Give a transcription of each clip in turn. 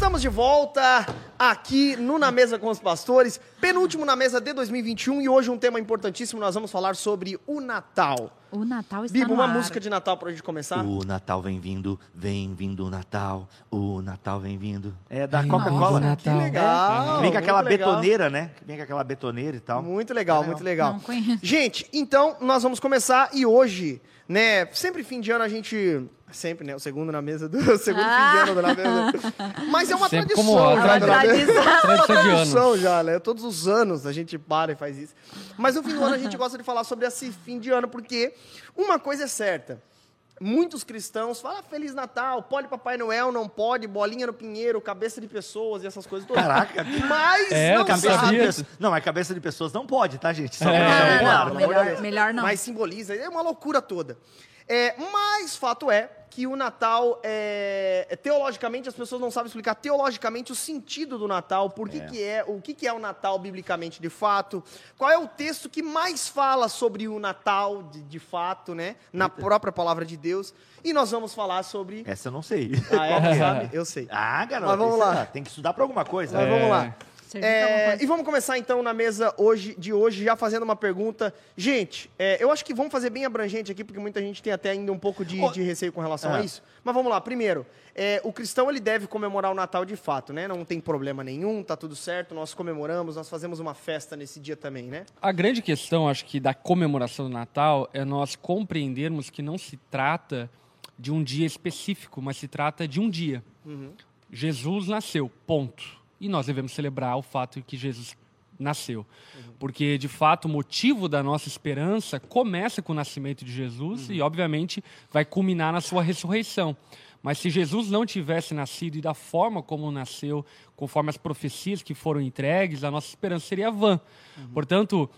Estamos de volta aqui no Na Mesa com os Pastores, penúltimo na mesa de 2021 e hoje um tema importantíssimo, nós vamos falar sobre o Natal. O Natal está Bibo, uma ar. música de Natal pra gente começar? O Natal vem vindo, vem vindo o Natal. O Natal vem vindo. É da Coca-Cola. Que legal! Que vem com aquela muito legal. betoneira, né? Vem com aquela betoneira e tal. Muito legal, muito legal. Não conheço. Gente, então nós vamos começar e hoje, né, sempre fim de ano a gente... Sempre, né? O segundo na mesa do o segundo fim de ano do na mesa. Mas é uma Sempre tradição. como a né, É uma tradição. Tradição de anos. tradição já, né? Todos os anos a gente para e faz isso. Mas no fim do ano a gente gosta de falar sobre esse fim de ano, porque uma coisa é certa. Muitos cristãos falam "Ah, Feliz Natal, pode Papai Noel, não pode, bolinha no pinheiro, cabeça de pessoas e essas coisas todas. Caraca. Mas É, não cabeça Cabeça sabe. de. Não, mas cabeça de pessoas não pode, tá, gente? Só É. Não, não, não, melhor, melhor não. Mas simboliza, é uma loucura toda. É, mas fato é que o Natal, é, é, teologicamente, as pessoas não sabem explicar teologicamente o sentido do Natal, por que, É. que é, o que, que é o Natal biblicamente de fato, qual é o texto que mais fala sobre o Natal de, de fato, né? Na própria palavra de Deus. E nós vamos falar sobre. Essa eu não sei. Ah, é, sabe? Eu sei. Ah, garoto. Mas vamos lá. é- Tem que estudar pra alguma coisa. Mas vamos lá. É, e vamos começar então na mesa hoje, de hoje, já fazendo uma pergunta. Gente, é, eu acho que vamos fazer bem abrangente aqui, porque muita gente tem até ainda um pouco de, de receio com relação a ah. isso. Mas vamos lá, primeiro, é, o cristão ele deve comemorar o Natal de fato, né? Não tem problema nenhum, tá tudo certo, nós comemoramos, nós fazemos uma festa nesse dia também, né? A grande questão, acho que, da comemoração do Natal é nós compreendermos que não se trata de um dia específico, mas se trata de um dia. Jesus nasceu, ponto. E nós devemos celebrar o fato de que Jesus nasceu. Porque, de fato, o motivo da nossa esperança começa com o nascimento de Jesus e, obviamente, vai culminar na sua ressurreição. Mas se Jesus não tivesse nascido e da forma como nasceu, conforme as profecias que foram entregues, a nossa esperança seria vã. Portanto,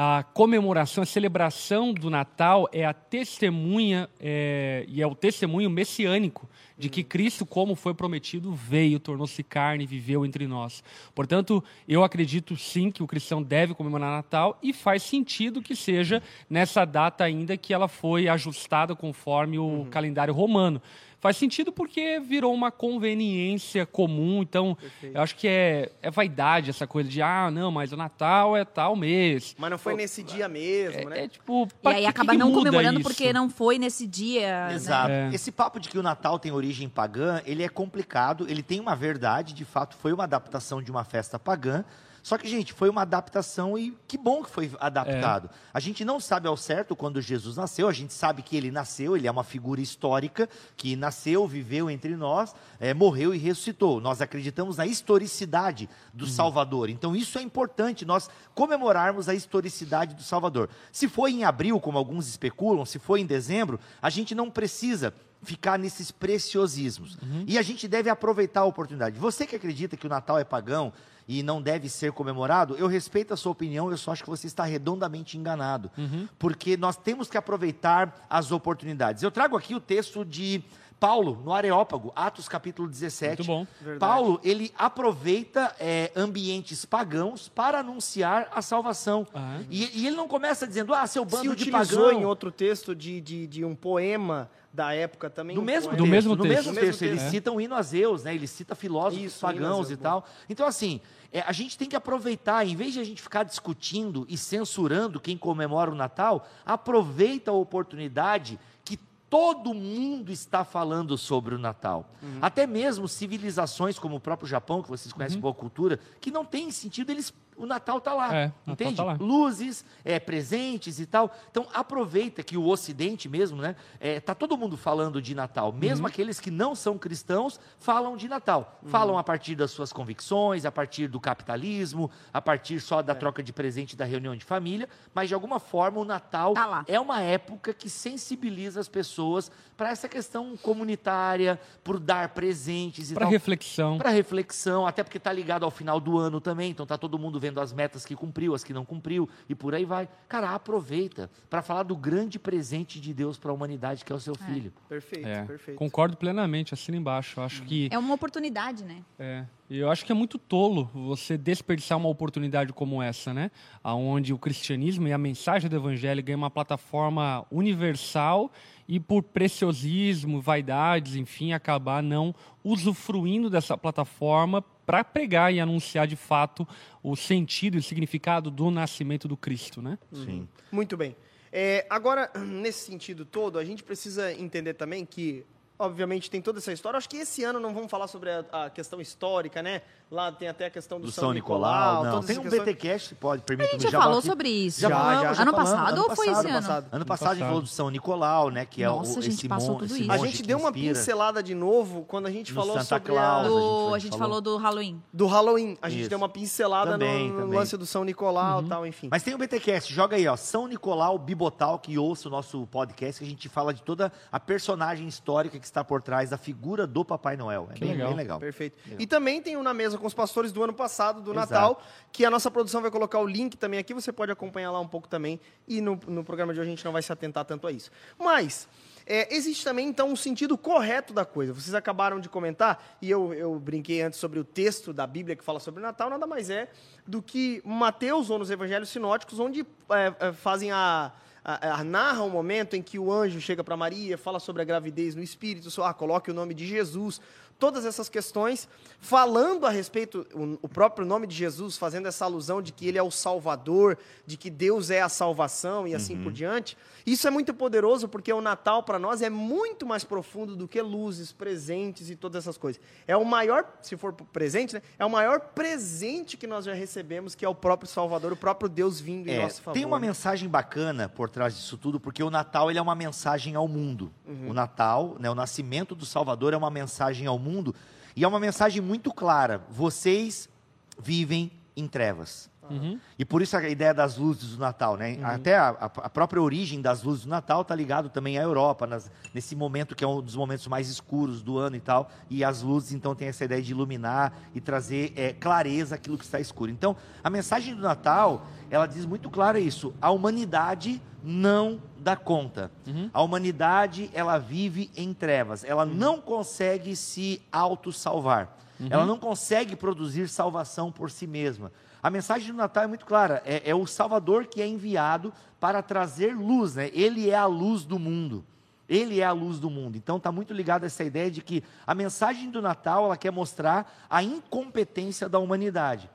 a comemoração, a celebração do Natal é a testemunha é, e é o testemunho messiânico de que Cristo, como foi prometido, veio, tornou-se carne e viveu entre nós. Portanto, eu acredito sim que o cristão deve comemorar Natal e faz sentido que seja nessa data ainda que ela foi ajustada conforme o calendário romano. Faz sentido porque virou uma conveniência comum, então eu acho que é, é vaidade essa coisa de, ah, não, mas o Natal é tal mês. Mas não foi nesse dia mesmo, né? É, é tipo. E aí que acaba que não comemorando isso? porque não foi nesse dia. né? Exato. É. Esse papo de que o Natal tem origem pagã, ele é complicado, ele tem uma verdade, de fato foi uma adaptação de uma festa pagã. Só que, gente, foi uma adaptação e que bom que foi adaptado. A gente não sabe ao certo quando Jesus nasceu, a gente sabe que ele nasceu, ele é uma figura histórica que nasceu, viveu entre nós, eh, morreu e ressuscitou. Nós acreditamos na historicidade do Salvador. Então, isso é importante, nós comemorarmos a historicidade do Salvador. Se foi em abril, como alguns especulam, se foi em dezembro, a gente não precisa ficar nesses preciosismos. E a gente deve aproveitar a oportunidade. Você que acredita que o Natal é pagão e não deve ser comemorado, eu respeito a sua opinião, eu só acho que você está redondamente enganado. Porque nós temos que aproveitar as oportunidades. Eu trago aqui o texto de Paulo, no Areópago, Atos capítulo 17. Muito bom. Verdade. Paulo, ele aproveita é, ambientes pagãos para anunciar a salvação. Ah. E, e ele não começa dizendo, ah, seu Se bando de utilizou pagão. em outro texto de, de, de um poema da época também. No um mesmo poema. Do texto, mesmo no texto. mesmo Do mesmo texto, ele texto. cita um hino a Zeus, né? Ele cita filósofos Isso, pagãos Zeus, e tal. Então, assim, é, a gente tem que aproveitar, em vez de a gente ficar discutindo e censurando quem comemora o Natal, aproveita a oportunidade que todo mundo está falando sobre o Natal. Uhum. Até mesmo civilizações como o próprio Japão, que vocês Uhum. conhecem um pouco a cultura, que não tem sentido, eles o Natal está lá, É, Natal entende? tá lá. luzes, é, presentes e tal. Então aproveita que o Ocidente mesmo, né? É, tá todo mundo falando de Natal, mesmo aqueles que não são cristãos falam de Natal. Falam a partir das suas convicções, a partir do capitalismo, a partir só da troca de presente da reunião de família, mas de alguma forma o Natal Tá é uma época que sensibiliza as pessoas para essa questão comunitária, por dar presentes e Para tal. reflexão. Para reflexão, até porque está ligado ao final do ano também, então tá todo mundo vendo vendo as metas que cumpriu, as que não cumpriu, e por aí vai. Cara, aproveita para falar do grande presente de Deus para a humanidade, que é o seu filho. Perfeito, É, perfeito. concordo plenamente, assina embaixo. Eu acho que É uma oportunidade, né? É, e eu acho que é muito tolo você desperdiçar uma oportunidade como essa, né? Onde o cristianismo e a mensagem do evangelho ganham uma plataforma universal e por preciosismo, vaidades, enfim, acabar não usufruindo dessa plataforma para pregar e anunciar de fato o sentido e o significado do nascimento do Cristo, né? Sim. Muito bem. É, agora, nesse sentido todo, a gente precisa entender também que, obviamente, tem toda essa história. Acho que esse ano não vamos falar sobre a, a questão histórica, né? Lá tem até a questão do, Do São, São Nicolau, não. Tem um questões. BTcast, pode, A permite gente já falou sobre isso. Já, Já, já. já Ano passado ano ou foi passado, esse ano? passado. Ano passado a gente falou do São Nicolau, né? Que Nossa, é o, a gente esse, passou mon- tudo isso. A gente deu uma pincelada de novo quando a gente No falou Santa sobre Claus, a, a Do, gente a gente falou. falou do Halloween. do Halloween. A gente Isso. deu uma pincelada Também, no, no também. lance do São Nicolau e tal, enfim. Mas tem o BTcast, joga aí, ó, São Nicolau Bibotal, que ouça o nosso podcast, que a gente fala de toda a personagem histórica que está por trás da figura do Papai Noel. É Que bem legal. bem legal. Perfeito. Legal. E também tem o Na Mesa com os Pastores do ano passado, do Exato. Natal, que a nossa produção vai colocar o link também aqui, você pode acompanhar lá um pouco também. E no, no programa de hoje a gente não vai se atentar tanto a isso. Mas, é, existe também, então, um sentido correto da coisa. Vocês acabaram de comentar, e eu, eu brinquei antes sobre o texto da Bíblia que fala sobre o Natal, nada mais é do que Mateus ou nos Evangelhos Sinóticos, onde é, é, fazem a a- a- narra um momento em que o anjo chega para Maria, fala sobre a gravidez no espírito, só, ah, coloque o nome de Jesus, todas essas questões, falando a respeito, o, o próprio nome de Jesus, fazendo essa alusão de que ele é o Salvador, de que Deus é a salvação e assim por diante. Isso é muito poderoso porque o Natal para nós é muito mais profundo do que luzes, presentes e todas essas coisas. É o maior, se for presente, né, é o maior presente que nós já recebemos, que é o próprio Salvador, o próprio Deus vindo em É, nosso favor. tem uma mensagem bacana por trás disso tudo, porque o Natal ele é uma mensagem ao mundo. Uhum. O Natal, né, o nascimento do Salvador é uma mensagem ao mundo e é uma mensagem muito clara. Vocês vivem em trevas. Uhum. E por isso a ideia das luzes do Natal, né? Uhum. Até a, a- própria origem das luzes do Natal está ligado também à Europa, nas- nesse momento que é um dos momentos mais escuros do ano e tal. E as luzes, então, tem essa ideia de iluminar e trazer é, clareza àquilo que está escuro. Então, a mensagem do Natal, ela diz muito clara isso. A humanidade não dá conta. Uhum. A humanidade, ela vive em trevas. Ela não consegue se auto-salvar. Ela não consegue produzir salvação por si mesma. A mensagem do Natal é muito clara. É, é o Salvador que é enviado para trazer luz. Né? Ele é a luz do mundo. Ele é a luz do mundo. Então está muito ligado a essa ideia de que a mensagem do Natal ela quer mostrar a incompetência da humanidade.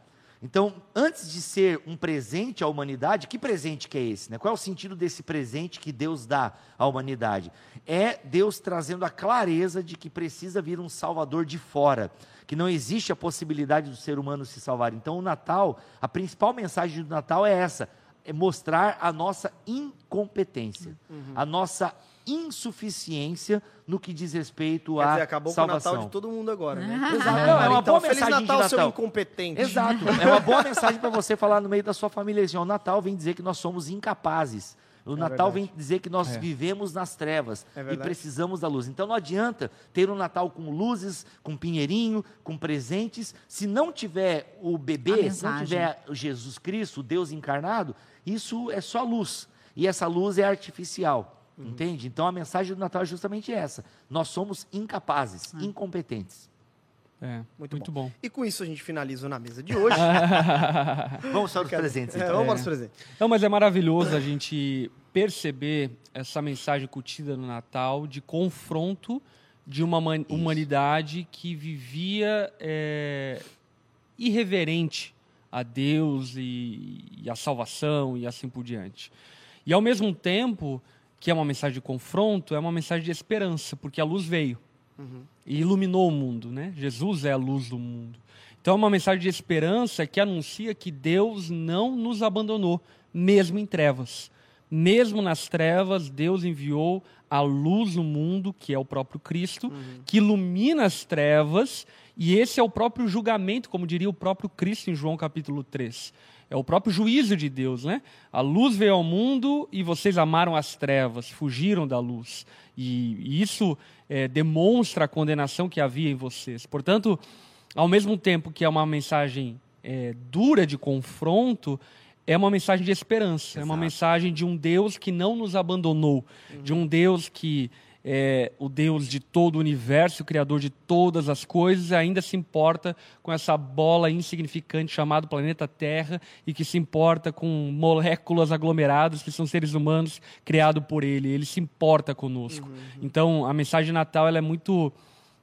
Então, antes de ser um presente à humanidade, que presente que é esse? Né? Qual é o sentido desse presente que Deus dá à humanidade? É Deus trazendo a clareza de que precisa vir um Salvador de fora, que não existe a possibilidade do ser humano se salvar. Então, o Natal, a principal mensagem do Natal é essa: é mostrar a nossa incompetência, a nossa insuficiência no que diz respeito Quer à dizer, acabou salvação. com o Natal de todo mundo agora, né? Exato. É, Não, é uma então, boa Feliz mensagem de Natal, seu Natal. incompetente. Exato. É uma boa mensagem para você falar no meio da sua família. Assim, o Natal vem dizer que nós somos incapazes. O Natal verdade. vem dizer que nós É. vivemos nas trevas É e precisamos da luz. Então não adianta ter um Natal com luzes, com pinheirinho, com presentes. Se não tiver o bebê, se não tiver o Jesus Cristo, o Deus encarnado, isso é só luz. E essa luz é artificial. Uhum. Entende? Então a mensagem do Natal é justamente essa. Nós somos incapazes, Ah. incompetentes. É, Muito muito, bom. E com isso a gente finaliza o na mesa de hoje. Vamos para os presentes, É, então. vamos para os presentes. Não, mas é maravilhoso a gente perceber essa mensagem curtida no Natal de confronto de uma man- humanidade que vivia é, irreverente a Deus e, e a salvação e assim por diante. E ao mesmo tempo que é uma mensagem de confronto, é uma mensagem de esperança, porque a luz veio e iluminou o mundo, né? Jesus é a luz do mundo. Então é uma mensagem de esperança que anuncia que Deus não nos abandonou, mesmo em trevas. Mesmo nas trevas, Deus enviou a luz no mundo, que é o próprio Cristo, que ilumina as trevas, e esse é o próprio julgamento, como diria o próprio Cristo em João capítulo 3. É o próprio juízo de Deus, né? A luz veio ao mundo e vocês amaram as trevas, fugiram da luz. E, isso é, demonstra a condenação que havia em vocês. Portanto, ao mesmo tempo que é uma mensagem é, dura de confronto, é uma mensagem de esperança, é uma Exato. mensagem de um Deus que não nos abandonou, de um Deus que é o Deus de todo o universo, o Criador de todas as coisas, ainda se importa com essa bola insignificante chamada planeta Terra e que se importa com moléculas aglomeradas que são seres humanos criados por Ele. Ele se importa conosco. Então, a mensagem de Natal ela é muito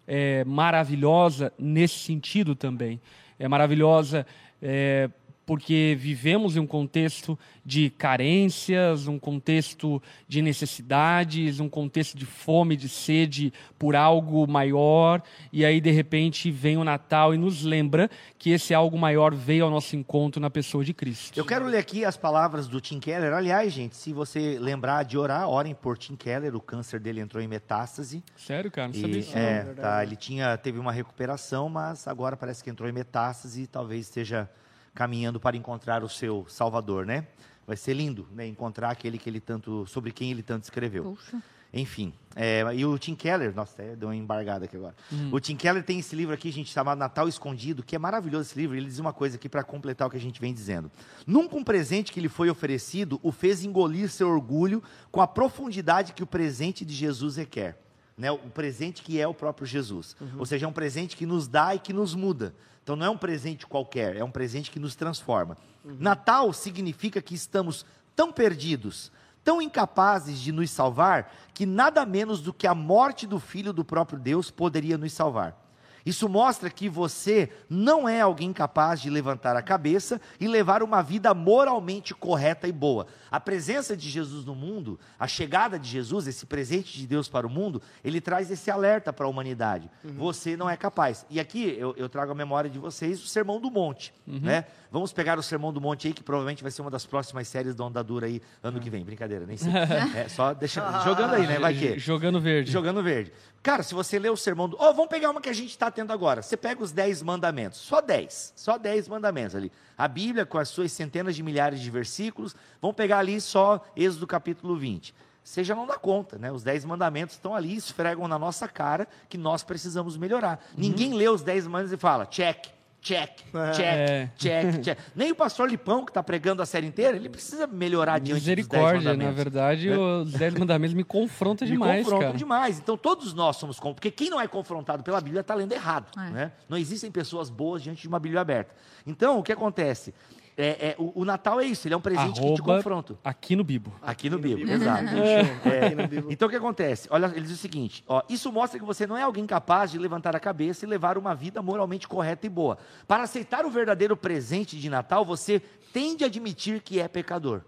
é, maravilhosa nesse sentido também. É maravilhosa é, porque vivemos em um contexto de carências, um contexto de necessidades, um contexto de fome, de sede por algo maior, e aí de repente vem o Natal e nos lembra que esse algo maior veio ao nosso encontro na pessoa de Cristo. Eu quero ler aqui as palavras do Tim Keller. Aliás, gente, se você lembrar de orar, orem por Tim Keller. O câncer dele entrou em metástase. Sério, cara? Não E, sabia disso. não. é, tá, ele tinha, teve uma recuperação, mas agora parece que entrou em metástase e talvez esteja caminhando para encontrar o seu Salvador, né? Vai ser lindo, né? Encontrar aquele que ele tanto, sobre quem ele tanto escreveu. Poxa. Enfim, é, e o Tim Keller, nossa, deu uma embargada aqui agora. O Tim Keller tem esse livro aqui, gente, chamado Natal Escondido, que é maravilhoso esse livro. Ele diz uma coisa aqui para completar o que a gente vem dizendo. Nunca um presente que lhe foi oferecido o fez engolir seu orgulho com a profundidade que o presente de Jesus requer. Né? O presente que é o próprio Jesus. Ou seja, é um presente que nos dá e que nos muda. Então não é um presente qualquer, é um presente que nos transforma. Natal significa que estamos tão perdidos, tão incapazes de nos salvar, que nada menos do que a morte do Filho do próprio Deus poderia nos salvar. Isso mostra que você não é alguém capaz de levantar a cabeça e levar uma vida moralmente correta e boa. A presença de Jesus no mundo, a chegada de Jesus, esse presente de Deus para o mundo, ele traz esse alerta para a humanidade. Você não é capaz. E aqui eu, eu trago à memória de vocês o Sermão do Monte. Né? Vamos pegar o Sermão do Monte aí, que provavelmente vai ser uma das próximas séries da Onda Dura aí, ano que vem. Brincadeira, nem sei. É, só deixa, jogando aí, né? Vai que. Jogando verde. Jogando verde. Cara, se você ler o sermão do. Ó, vamos pegar uma que a gente está tendo agora. Você pega os 10 mandamentos. Só 10. Só 10 mandamentos ali. A Bíblia, com as suas centenas de milhares de versículos, vamos pegar ali só Êxodo capítulo 20. Você já não dá conta, né? Os 10 mandamentos estão ali, esfregam na nossa cara que nós precisamos melhorar. Ninguém lê os 10 mandamentos e fala, check. Check, check, É. check, check. Nem o pastor Lipão, que está pregando a série inteira, ele precisa melhorar diante dos 10 Misericórdia, na verdade, né? os Dez Mandamentos me confrontam Me demais, confrontam cara. demais. Então todos nós somos com, porque quem não é confrontado pela Bíblia está lendo errado. É. Né? Não existem pessoas boas diante de uma Bíblia aberta. Então o que acontece? É, é, o, o Natal é isso, ele é um presente que te Arroba confronta. aqui no Bibo. Aqui no Aqui no Bíblia, Bíblia. exato. É. No É, então o que acontece? Olha, ele diz o seguinte: ó, isso mostra que você não é alguém capaz de levantar a cabeça e levar uma vida moralmente correta e boa. Para aceitar o verdadeiro presente de Natal, você tem de admitir que é pecador.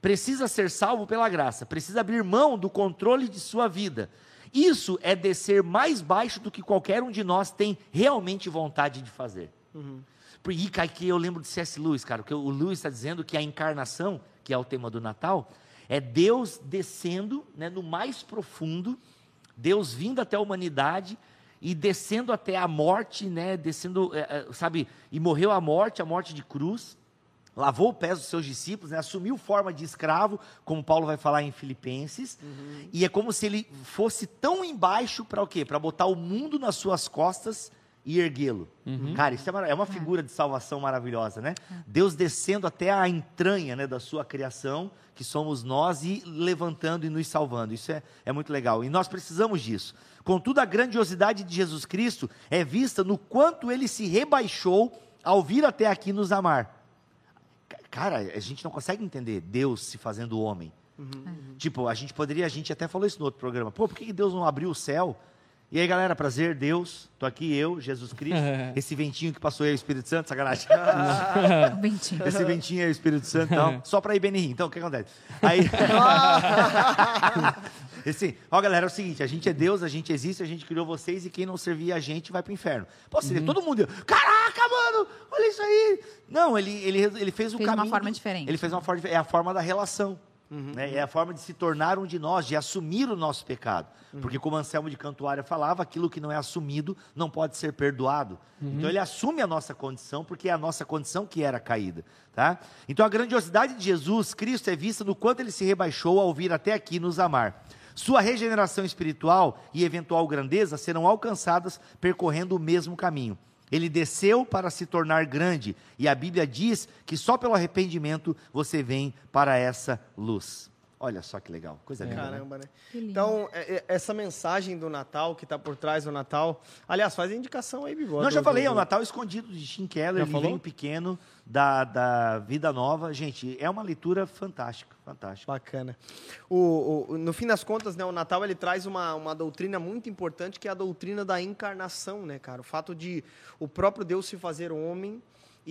Precisa ser salvo pela graça, precisa abrir mão do controle de sua vida. Isso é descer mais baixo do que qualquer um de nós tem realmente vontade de fazer. Por- E que eu lembro de C.S. Lewis, cara, que o Lewis está dizendo que a encarnação, que é o tema do Natal, é Deus descendo né, no mais profundo, Deus vindo até a humanidade e descendo até a morte, né, descendo, é, é, sabe, e morreu a morte, a morte de cruz, lavou os pés dos seus discípulos, né, assumiu forma de escravo, como Paulo vai falar em Filipenses, e é como se ele fosse tão embaixo para o quê? Para botar o mundo nas suas costas e erguê-lo. Cara, isso é, é uma figura de salvação maravilhosa, né? Deus descendo até a entranha né, da sua criação, que somos nós, e levantando e nos salvando. Isso é, é muito legal. E nós precisamos disso. Contudo, a grandiosidade de Jesus Cristo é vista no quanto ele se rebaixou ao vir até aqui nos amar. Ca- Cara, a gente não consegue entender Deus se fazendo homem. Tipo, a gente poderia, a gente até falou isso no outro programa. Pô, por que Deus não abriu o céu? E aí, galera, prazer, Deus. Tô aqui eu, Jesus Cristo. Esse ventinho que passou aí, o Espírito Santo, sacanagem. Bentinho. Esse ventinho é o Espírito Santo, então, só para ir Benihim. Então, o que acontece? Aí, Esse, ó, galera, é o seguinte, a gente é Deus, a gente existe, a gente criou vocês e quem não servir a gente vai pro inferno. Pô, seria todo mundo, caraca, mano, olha isso aí. Não, ele, ele, ele fez o Fez uma caminho. forma do- diferente. Ele fez uma forma, é a forma da relação. Né? É a forma de se tornar um de nós, de assumir o nosso pecado. Porque, como Anselmo de Cantuária falava, aquilo que não é assumido não pode ser perdoado. Então, ele assume a nossa condição, porque é a nossa condição que era caída. Tá? Então, a grandiosidade de Jesus Cristo é vista no quanto ele se rebaixou ao vir até aqui nos amar. Sua regeneração espiritual e eventual grandeza serão alcançadas percorrendo o mesmo caminho. Ele desceu para se tornar grande. E a Bíblia diz que só pelo arrependimento você vem para essa luz. Olha só que legal, coisa linda. né? Caramba, né? Lindo. Então, é- é- essa mensagem do Natal que está por trás do Natal. Aliás, faz a indicação aí, Bigode. Não, já falei, é o Natal Escondido de Tim Keller, Já falou? Livrinho Pequeno, da, da Vida Nova. Gente, é uma leitura fantástica, fantástica. Bacana. O, o- no fim das contas, né, o Natal ele traz uma, uma doutrina muito importante que é a doutrina da encarnação, né, cara? O fato de o próprio Deus se fazer homem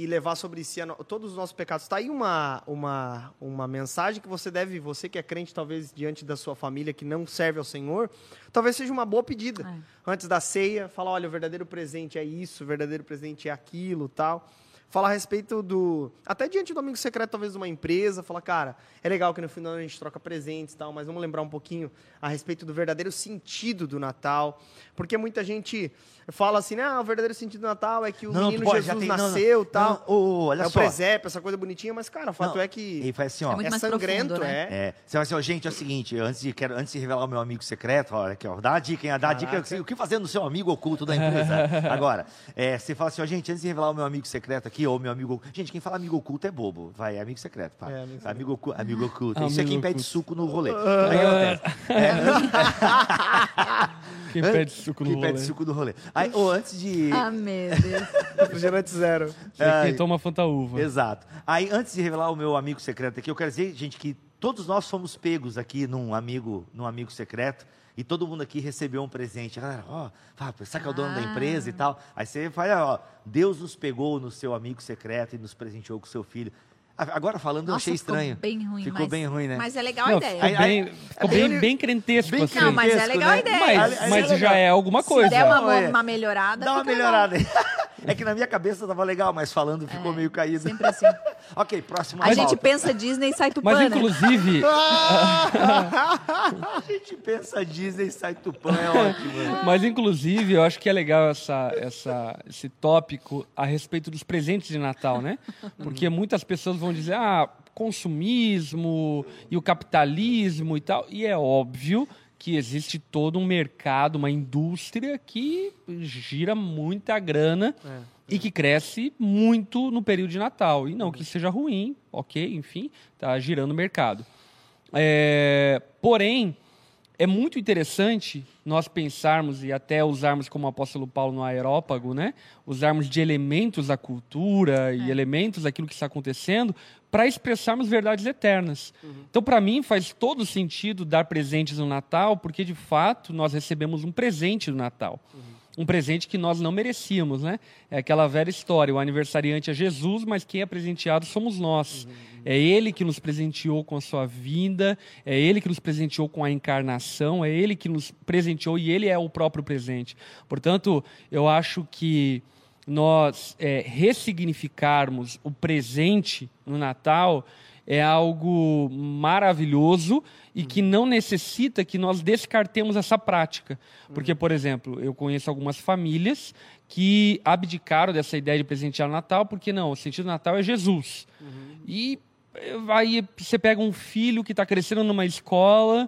e levar sobre si no- todos os nossos pecados. Está aí uma, uma, uma mensagem que você deve, você que é crente, talvez diante da sua família que não serve ao Senhor, talvez seja uma boa pedida. É. Antes da ceia, falar, olha, o verdadeiro presente é isso, o verdadeiro presente é aquilo, tal. Falar a respeito do. Até diante do amigo secreto, talvez, de uma empresa, falar, cara, é legal que no final a gente troca presentes e tal, mas vamos lembrar um pouquinho a respeito do verdadeiro sentido do Natal. Porque muita gente fala assim, ah, o verdadeiro sentido do Natal é que o menino pô, já Jesus tem- não, não, nasceu e tal. não, ô, olha é o só. presépio, essa coisa bonitinha, mas, cara, o fato Não, é que Ele faz assim, ó. É muito é mais sangrento, profundo, né? é. É, você vai assim, ó, gente, é o seguinte, antes de, quero, antes de revelar o meu amigo secreto, olha aqui, ó, dá a dica, hein? Dá a dica, assim, o que fazer no seu amigo oculto da empresa. Agora, é, você fala assim, ó, gente, antes de revelar o meu amigo secreto aqui, ou o meu amigo oculto. Gente, quem fala amigo oculto é bobo, vai, é amigo secreto, pá. É, amigo secreto. amigo, ocu- amigo oculto. Ah, Isso é quem pede oculto. suco no rolê. Que acontece? Quem pede suco no Quem pede rolê? suco no rolê. Aí, ou antes de... Ah, meu Deus. Refrigerante zero. É quem toma Fanta Uva. Exato. Aí, antes de revelar o meu amigo secreto aqui, eu quero dizer, gente, que todos nós fomos pegos aqui num amigo, num amigo secreto. E todo mundo aqui recebeu um presente. Galera, ó, fala, sabe que é o dono da empresa e tal. Aí você fala, ó, Deus nos pegou no seu amigo secreto e nos presenteou com o seu filho. Agora falando, eu Nossa, achei ficou estranho. bem ruim. Ficou mas, bem ruim, né? Mas é legal a Não, ideia. ficou bem, ficou bem, bem crentesco, bem assim. Não, mas é crentesco, legal a né? ideia. Mas, mas é já é alguma Se coisa. der uma, Olha, uma melhorada, Dá uma melhorada aí. É que na minha cabeça tava legal, mas falando ficou É, meio caído. Sempre assim. ok, próxima A gente pensa Disney e sai Mas tupana. inclusive, A gente pensa Disney e sai Tupã, é ótimo. né? mas inclusive, eu acho que é legal essa, essa, esse tópico a respeito dos presentes de Natal, né? Porque muitas pessoas vão dizer, ah, consumismo e o capitalismo e tal. E é óbvio que existe todo um mercado, uma indústria que gira muita grana e que cresce muito no período de Natal. E não que isso seja ruim, ok, enfim, tá girando o mercado. É, porém, é muito interessante nós pensarmos e até usarmos como o apóstolo Paulo no aerópago, né? Usarmos de elementos da cultura e elementos daquilo que está acontecendo para expressarmos verdades eternas. Então, para mim, faz todo sentido dar presentes no Natal, porque de fato nós recebemos um presente do Natal. Um presente que nós não merecíamos, né? É aquela velha história: o aniversariante é Jesus, mas quem é presenteado somos nós. É Ele que nos presenteou com a sua vinda, é Ele que nos presenteou com a encarnação, é Ele que nos presenteou e Ele é o próprio presente. Portanto, eu acho que nós é, ressignificarmos o presente no Natal é algo maravilhoso e que não necessita que nós descartemos essa prática. Porque, por exemplo, eu conheço algumas famílias que abdicaram dessa ideia de presentear no Natal, porque não, o sentido do Natal é Jesus. E eh, aí você pega um filho que está crescendo numa escola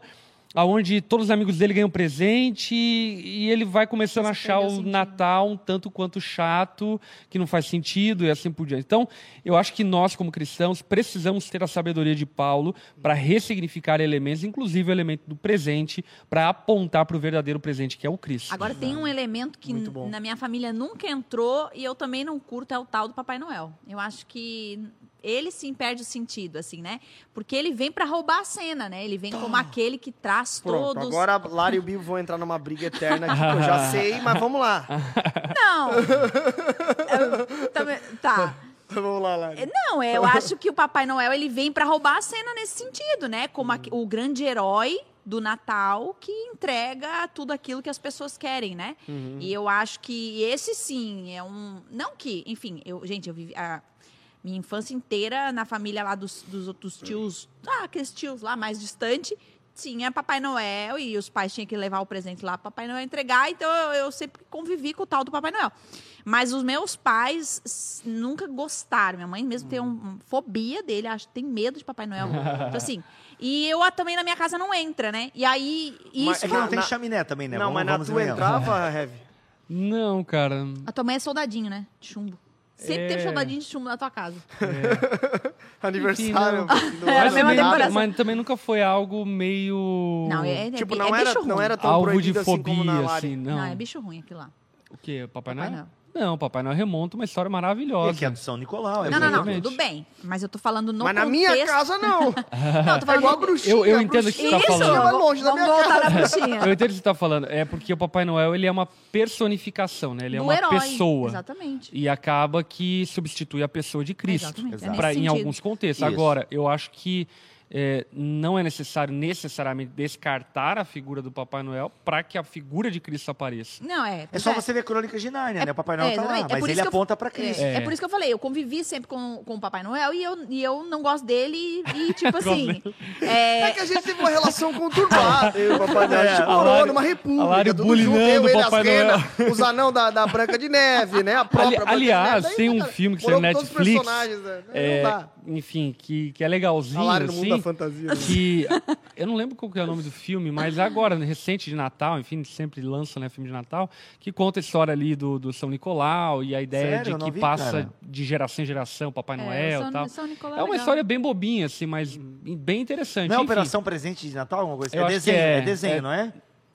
aonde todos os amigos dele ganham presente e ele vai começando a achar o sentido. Natal um tanto quanto chato, que não faz sentido e assim por diante. Então, eu acho que nós, como cristãos, precisamos ter a sabedoria de Paulo para ressignificar elementos, inclusive o elemento do presente, para apontar para o verdadeiro presente, que é o Cristo. Agora tem um elemento que na minha família nunca entrou e eu também não curto, é o tal do Papai Noel. Eu acho que ele sim perde o sentido, assim, né? Porque ele vem pra roubar a cena, né? Ele vem como aquele que traz Pronto, todos. agora a Lara e o Bibo vão entrar numa briga eterna aqui, que eu já sei, mas vamos lá. Não! Eu também- tá. vamos lá, Lara. Não, eu acho que o Papai Noel ele vem pra roubar a cena nesse sentido, né? Como aque- o grande herói do Natal que entrega tudo aquilo que as pessoas querem, né? E eu acho que esse sim é um, não que, enfim, eu, gente, eu vivi a minha infância inteira na família lá dos, dos outros tios, ah, aqueles tios lá mais distante, tinha Papai Noel e os pais tinham que levar o presente lá para Papai Noel entregar, então eu, eu sempre convivi com o tal do Papai Noel. Mas os meus pais nunca gostaram. Minha mãe mesmo tem um, um fobia dele, acho que tem medo de Papai Noel. Então, assim, e eu também na minha casa não entra, né? E aí, isso... Mas É que não tem na- chaminé também, né? Não, Vamos- mas na tua entrava, Heavy? Não, cara. A tua mãe é soldadinho, né? De chumbo. Sempre É. teve soldadinho de chumbo na tua casa. Aniversário. Enfim, do É, também, decoração. mas também nunca foi algo meio. Não, é, é, Tipo, é, não, é era, bicho não ruim. era tão alvo de proibido assim como na fobia, Lari. assim. Não. Não, é bicho ruim aquilo lá. O quê? Papai, Papai Noel? Noel. Não, Papai Noel remonta uma história E maravilhosa. aqui é do São Nicolau. é Não, não, não, Exatamente. tudo bem. Mas eu tô falando no Mas na contexto... minha casa, não. Não, tô É falando igual a bruxinha. Eu- eu a entendo o que você tá bruxinha falando. vai longe da vamos minha voltar casa. na bruxinha. Eu entendo o que você tá falando. É porque o Papai Noel ele é uma personificação, né? Ele é Do uma herói. pessoa. Exatamente. E acaba que substitui a pessoa de Cristo. Exatamente, é Pra- nesse em sentido. alguns contextos. Isso. Agora, eu acho que é, não é necessário necessariamente descartar a figura do Papai Noel para que a figura de Cristo apareça. Não, é... É só você ver Crônicas de Nárnia, né? O Papai Noel é, tá lá. É mas ele eu- aponta pra Cristo. É, É. é por isso que eu falei, eu convivi sempre com, com o Papai Noel e eu, e eu não gosto dele e, tipo assim... É é, que a gente teve uma relação conturbada. Eu e o Papai Noel. A gente É, morou Lari- numa república. Lari tudo bulinando junto, eu, o ele, as renas, os anão da, da Branca de Neve, né? A própria Ali- aliás, Neve. tem um filme que saiu na com todos os Netflix, personagens, né? É, Não dá. Enfim, que, que é legalzinho, no mundo da assim. fantasia. né? que eu não lembro qual que é o nome do filme, mas agora, recente de Natal, enfim, sempre lança né, filme de Natal, que conta a história ali do, do São Nicolau e a ideia Sério? De que vi, passa cara. de geração em geração, Papai é, Noel e tal. São Nicolau É uma legal. história bem bobinha, assim, mas bem interessante. Não é Enfim, Operação Presente de Natal, alguma coisa? Eu É desenho, que é. é desenho, É. não é?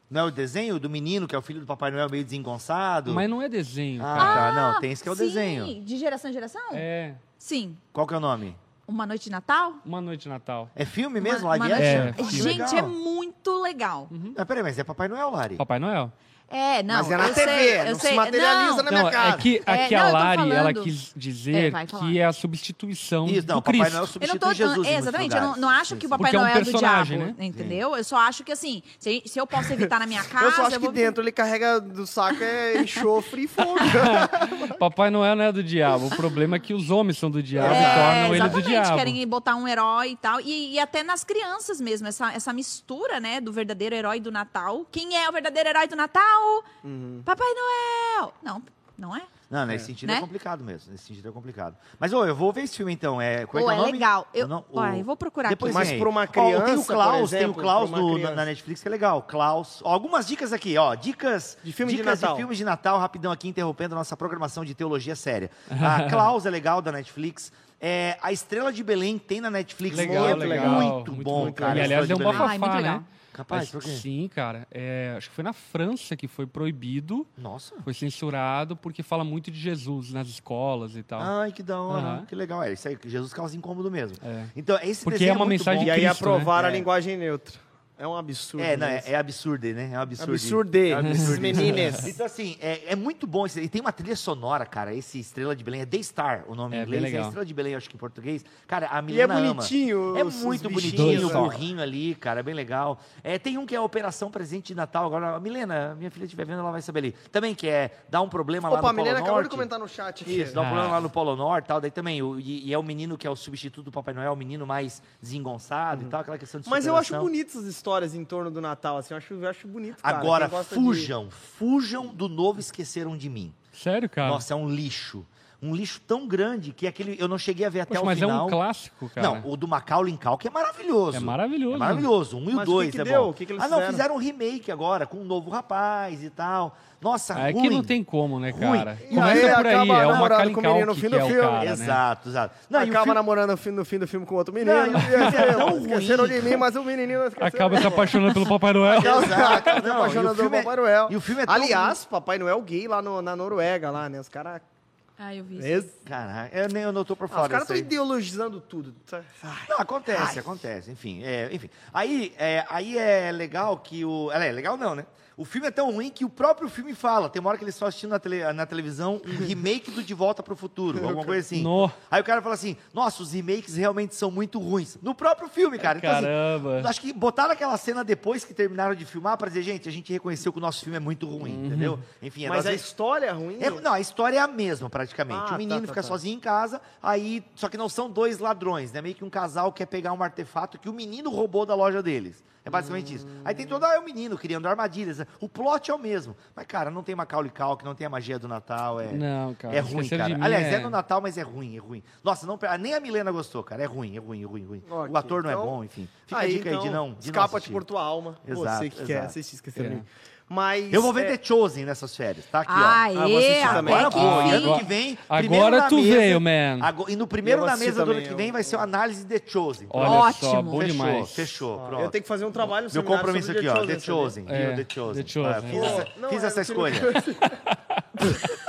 Não é o desenho do menino, que é o filho do Papai Noel meio desengonçado? Mas não é desenho. Ah, cara. tá. Não, tem esse que é o sim, desenho. de geração em geração? É Sim. Qual que é o nome? Uma Noite de Natal? Uma Noite de Natal. É filme mesmo, Uma- live uma action? Que Gente, legal. é muito legal. Ah, peraí, mas é Papai Noel, Lari? Papai Noel. É, não. Mas é na eu TV, sei, eu não se sei. materializa não, na minha Não, casa. é que, É, aqui não, a eu Lari, ela quis É, dizer falar. que é a substituição Isso, não, do Papai Cristo. Noel Eu não substitui tô. Jesus exatamente, eu não, não acho que o Papai Porque é um Noel é do diabo, né? entendeu? Eu só acho que assim, se, se eu posso evitar na minha casa. Eu só acho que vou- dentro ele carrega do saco é enxofre e fogo. Papai Noel não é do diabo. O problema é que os homens são do diabo e É, tornam ele do exatamente, diabo. querem botar um herói e tal. E, e até nas crianças mesmo, essa, essa mistura, né, do verdadeiro herói do Natal. Quem é o verdadeiro herói do Natal? Uhum. Papai Noel! Não, não é? Não, nesse sentido é Né? complicado mesmo. Nesse sentido é complicado. Mas, ô, eu vou ver esse filme então. É, como é, é é o nome? legal. Eu, O no- Ó, o- eu vou procurar Depois aqui. Mas pra uma Ó, tem o criança, Klaus, por tem o exemplo, Klaus no- na, criança. na Netflix que é legal. Klaus. Ó, algumas dicas aqui, ó. Dicas De filme de dicas Natal. filmes de Natal, rapidão aqui, interrompendo a nossa programação de teologia séria. A Klaus é legal da Netflix. É, a Estrela de Belém tem na Netflix. Legal, é legal. muito, Muito bom, bom. cara. E aliás, deu um de muito bafafá, né? Capaz, por quê? sim, cara. É, acho que foi na França que foi proibido, Nossa. foi censurado, porque fala muito de Jesus nas escolas e tal. Ai, que da hora. Aham. Que legal. É isso aí, Jesus causa incômodo mesmo. É. Então, esse Porque desenho é uma muito mensagem bom. E aí Cristo, né? aprovaram a É. linguagem neutra. É um absurdo. É, não, né? é, é absurdo, né? É um absurdo. Absurdo. É Esses absurdo. menines. Então, assim, é, é muito bom. esse- E tem uma trilha sonora, cara. Esse Estrela de Belém é The Star, o nome É, em bem inglês. É legal. Estrela de Belém, acho que em português. Cara, a E é Milena ama. bonitinho. É muito bonitinho, o burrinho ali, cara, é bem legal. É, tem um que é a Operação Presente de Natal. Agora, a Milena, minha filha estiver vendo, ela vai saber ali. Também que é dar um problema lá Opa, a no Polo Milena acabou de Norte. comentar no chat aqui. Isso, dá um Ah. problema lá no Polo Norte tal. Daí também, o- e, e é o menino que é o substituto do Papai Noel, o menino mais desengonçado e tal, aquela questão de Uhum. Mas eu acho bonito essas histórias em torno do Natal, assim, eu acho, eu acho bonito, cara. Agora, gosta de- fujam, fujam do novo Esqueceram de Mim. Sério, cara? Nossa, é um lixo. Um lixo tão grande que aquele eu não cheguei a ver até Poxa, o mas final. é um clássico, cara. Não, o do Macaulay Culkin é maravilhoso. É maravilhoso. É maravilhoso. Um e o Mas dois que que é deu? bom. O que que eles ah, não, fizeram? fizeram um remake agora, com um novo rapaz e tal. Nossa, É ruim. que não tem como, né, Ruim. cara? E Começa aí por aí, acaba é o Macaulay com o menino no fim que do é o filme. cara, né? Exato, exato. Não, Acaba filme- namorando no fim, no fim do filme com outro menino. Não, e o filme é tão Esqueceram ruim. de mim, mas o menininho não esqueceu. Acaba se apaixonando pelo Papai Noel. Exato. Acaba se apaixonando pelo filme é- Papai Noel. e o filme é tão Aliás, Papai Noel gay lá na Noruega, lá, né? Os caras... Ah, eu vi isso. Caraca, eu nem eu não tô por Ah, fora os caras estão ideologizando tudo. Ai. Não, acontece, acontece. Enfim, é, enfim. Aí, é, aí é legal que o. É legal não, né? O filme é tão ruim que o próprio filme fala. Tem uma hora que eles estão assistindo na, tele- na televisão um remake do De Volta pro Futuro, alguma coisa assim. No. Aí o cara fala assim: Nossa, os remakes realmente são muito ruins. No próprio filme, cara. Então, assim, Caramba. acho que botaram aquela cena depois que terminaram de filmar pra dizer, gente, a gente reconheceu que o nosso filme é muito ruim, entendeu? Enfim, Mas às a vezes- história é ruim? é, não, a história é a mesma, praticamente. Ah, o menino tá, tá, fica tá. sozinho em casa, aí. Só que não são dois ladrões, né? Meio que um casal quer pegar um artefato que o menino roubou da loja deles. É basicamente isso. Aí tem todo ah, é o menino criando armadilhas. O plot é o mesmo. Mas, cara, não tem Macaulay Culkin, não tem a magia do Natal. É, Não, cara. é ruim, cara. Aliás, é... é- no Natal, mas é ruim, é ruim. Nossa, não, nem a Milena gostou, cara. É ruim, é ruim, é ruim, é ruim. Ok, o ator não então- é bom, enfim. Fica Aí, a dica então, aí de não. De não escapa-te por tua alma. Exato, Você que quer exato. assistir, esqueceram É. Mas. Eu vou ver é, The Chosen nessas férias, tá aqui, ó. Aê, vou assistir também. Agora que vou. E ano que vem, Agora tu mesa, veio, man. Agora- e no primeiro assistir mesa do ano que vem eu- vai ser uma análise de The Chosen. Olha só, Ótimo. bom fechou, demais. fechou. Pronto. Eu tenho que fazer um trabalho Meu compromisso sobre aqui, ó. Chosen, The? Chosen. É? The Chosen. The Chosen. Ah, fiz Pô, essa, não, fiz é, escolha.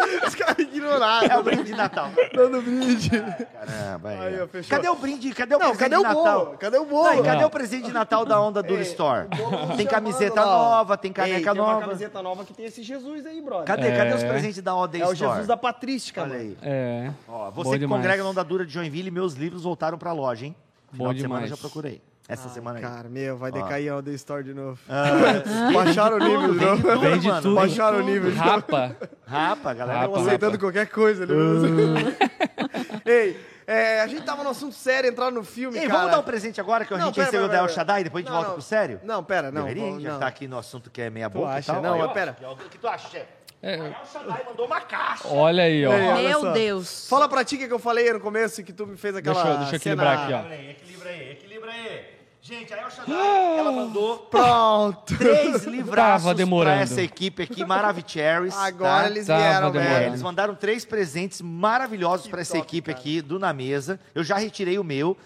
É o brinde de Natal. Dando brinde. Caramba, aí. Aí, ó. Cadê o brinde? Cadê o Não, presente cadê o de Natal? bolo? Cadê o bolo? Não, cadê o presente de Natal da Onda Dura Ei, Store? Tem camiseta nova, tem caneca Ei, tem nova. uma camiseta nova que tem esse Jesus aí, brother. Cadê? É. Cadê os presentes da Onda É o Store? Jesus da patrística, Olha mano. aí. É. Ó, você que demais. congrega na Onda Dura de Joinville, meus livros voltaram pra loja, hein? Final Bom de semana demais. já procurei. Essa semana aí. Cara, meu, vai decair a The Store de novo. Ah, Baixaram o nível de vende novo. tudo, Vende mano. tudo. Baixaram o nível de novo. Rapa. Rapa, galera. Rapa. Rapa. Aceitando qualquer coisa. Né? Ei, é, a gente tava no assunto sério, entrar no filme, Ei, cara. vamos dar um presente agora que a Não, gente pera, recebeu pera, da El pera. Shaddai, depois a gente Não, volta não. pro sério? Não, pera, não. Deveria, vamos- já não. tá aqui no assunto que é meia boca acha? e tal. Não, Aí, mas ó, pera. O que tu acha, chefe? É, A El Shaddai mandou uma caixa. olha aí, ó. Meu. Deus. Fala pra ti o que eu falei no começo, que tu me fez aquela Deixa eu- deixa eu cena- equilibrar aqui, ó. Equilibra aí, equilibra aí, equilibra aí. Gente, a El Shaddai, ela mandou Pronto. três livraços Tava pra essa equipe aqui, Maravicheries. Agora tá? eles Tava vieram, demorando. É, velho. eles mandaram três presentes maravilhosos para essa top, equipe cara. aqui do Na Mesa. Eu já retirei o meu.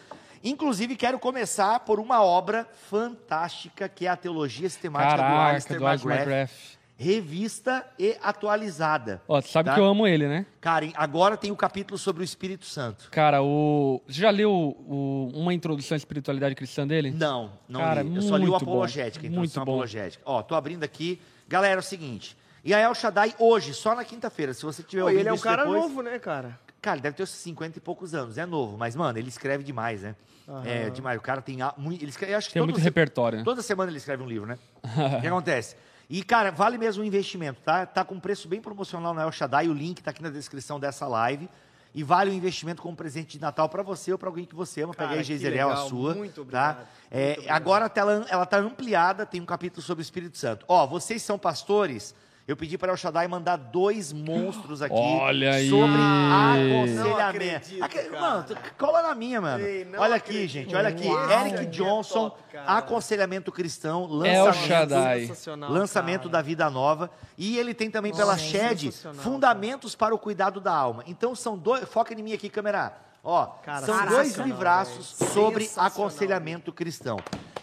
Inclusive, quero começar por uma obra fantástica que é a Teologia Sistemática do Caraca, Alistair do Alistair McGrath, McGrath. Revista e atualizada. Ó, tu sabe Tá? que eu amo ele, né? Cara, agora tem o capítulo sobre o Espírito Santo. Cara, o. Você já leu o- uma introdução à espiritualidade cristã dele? Não, não Cara, li. Eu só li o muito bom. Apologética, Muito introdução bom. apologética. Ó, tô abrindo aqui. Galera, é o seguinte. E a El Shaddai hoje, só na quinta-feira, se você tiver Pô, ouvindo ele é um isso cara depois, novo, né, cara? Cara, ele deve ter uns 50 e poucos anos, é novo, mas, mano, ele escreve demais, né? É demais. O cara tem. Ele escreve, eu acho que Tem todo muito se- repertório, né? Toda semana ele escreve um livro, né? o que acontece? E, cara, vale mesmo o investimento, tá? Tá com preço bem promocional na El Shaddai, o link tá aqui na descrição dessa live. E vale o investimento como presente de Natal para você ou para alguém que você ama. Cara, Peguei a Geiseriel, a sua. muito tá? obrigado, É, muito obrigado. agora a tela, ela tá ampliada, tem um capítulo sobre o Espírito Santo. Ó, vocês são pastores. Eu pedi para El Shaddai mandar dois monstros aqui Olha aí. sobre Não aconselhamento. acredito, Aqui- cara. mano, cola na minha, mano. Ei, não olha aqui, acredito. gente, olha aqui. Uau. Eric aqui é Johnson, top, cara. aconselhamento cristão, lançamento, Shaddai. Sensacional, lançamento cara. da vida nova. E ele tem também pela Nossa, Shed sensacional, Fundamentos para o Cuidado da Alma. Então são dois. Foca em mim aqui, câmera. Ó, Cara, são dois livraços sobre aconselhamento cristão.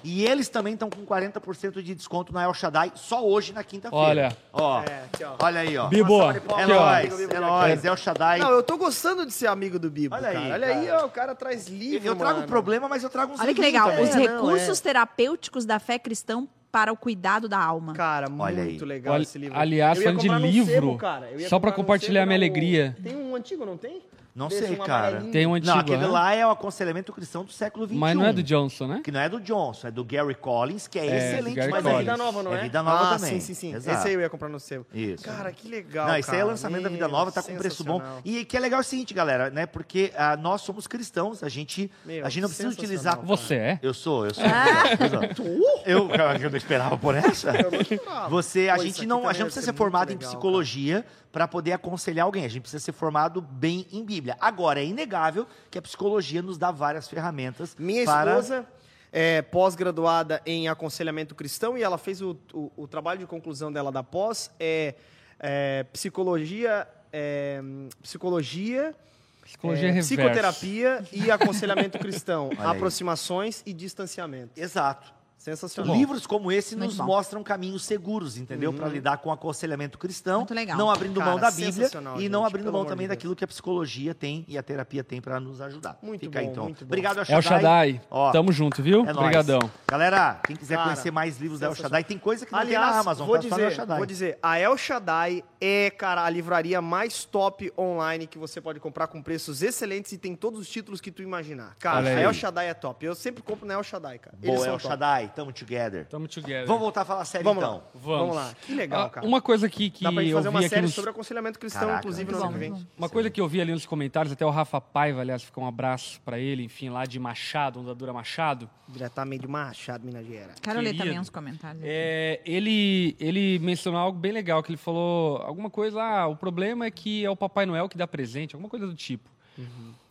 E eles também estão com 40% de desconto na El Shaddai só hoje na quinta-feira. Olha. Ó. É, aqui, ó. Olha aí, ó. Bibo, É nóis, é nóis, é o Shaddai. Não, eu tô gostando de ser amigo do Bibo, Olha aí, cara. Olha aí, ó, o cara traz livro, Eu trago mano. problema, mas eu trago uns Olha que legal. também. Os É, não, recursos terapêuticos da fé cristã para o cuidado da alma. Cara, Olha muito aí. legal Olha, esse livro. aliás, Eu falando de livro, sebo. Eu só no compartilhar sebo, minha alegria. Tem um antigo, não tem? Não sei, um cara. Tem um antigo, Não, aquele né? lá é o aconselhamento cristão do século XXI. Mas não é do Johnson, né? Que não é do Johnson, é do Gary Collins, que é, É, excelente. Mas é Collins. Vida Nova, não é? É Vida Nova ah, também. sim, sim, sim. Exato. Esse aí eu ia comprar no seu. Isso. Cara, que legal, Não, esse aí é cara. lançamento da Vida Meu, Nova, tá com preço bom. E que é legal é o seguinte, galera, né? Porque ah, nós somos cristãos, a gente, Meu, a gente não precisa utilizar. sensacional. Você é? Eu sou, eu sou. Eu, eu não esperava por essa. Você, a gente aqui não, a gente não precisa ser formado em psicologia para poder aconselhar alguém. A gente precisa ser formado bem em Bíblia. Agora, é inegável que a psicologia nos dá várias ferramentas Minha para esposa é pós-graduada em aconselhamento cristão e ela fez o, o, o trabalho de conclusão dela da pós é, é, psicologia, é, psicologia, Psicologia é, reversa. psicoterapia e aconselhamento cristão, aproximações e distanciamento. Exato. Sensacional. Livros como esse Muito nos bom. mostram caminhos seguros, entendeu? Para lidar com aconselhamento cristão, Muito legal. não abrindo mão Cara, da Bíblia e não gente, abrindo pelo mão também de Deus. daquilo que a psicologia tem e a terapia tem para nos ajudar. Muito Fica aí, bom, então. muito. Obrigado, El É o Shaddai. Ó, Tamo junto, viu? é. Obrigadão. Galera, quem quiser Cara, conhecer mais livros da El. Shaddai, tem coisa que não Aliás, tem na Amazon, vou tá El dizer, Shaddai. vou dizer, a El Shaddai é, cara, a livraria mais top online que você pode comprar com preços excelentes e tem todos os títulos que tu imaginar. Cara, a aí. El Shaddai é top. Eu sempre compro na El Shaddai, cara. Eles Boa, são El top. Tamo together. Tamo together. Vamos voltar a falar sério Vamos então. lá. Vamos. Vamos lá. Que legal, Ah, cara. Uma coisa aqui que Dá pra gente eu fazer vi uma série nos... sobre aconselhamento cristão, Caraca, inclusive, no ano que vem. Uma coisa que eu vi ali nos comentários, até o Rafa Paiva, aliás, fica um abraço pra ele, enfim, lá de Machado, Ondadura Machado. Diretamente de Machado, Minas Gerais. Quero ler também uns comentários. É, ele, ele mencionou algo bem legal, que ele falou alguma coisa, ah, o problema é que é o Papai Noel que dá presente, alguma coisa do tipo.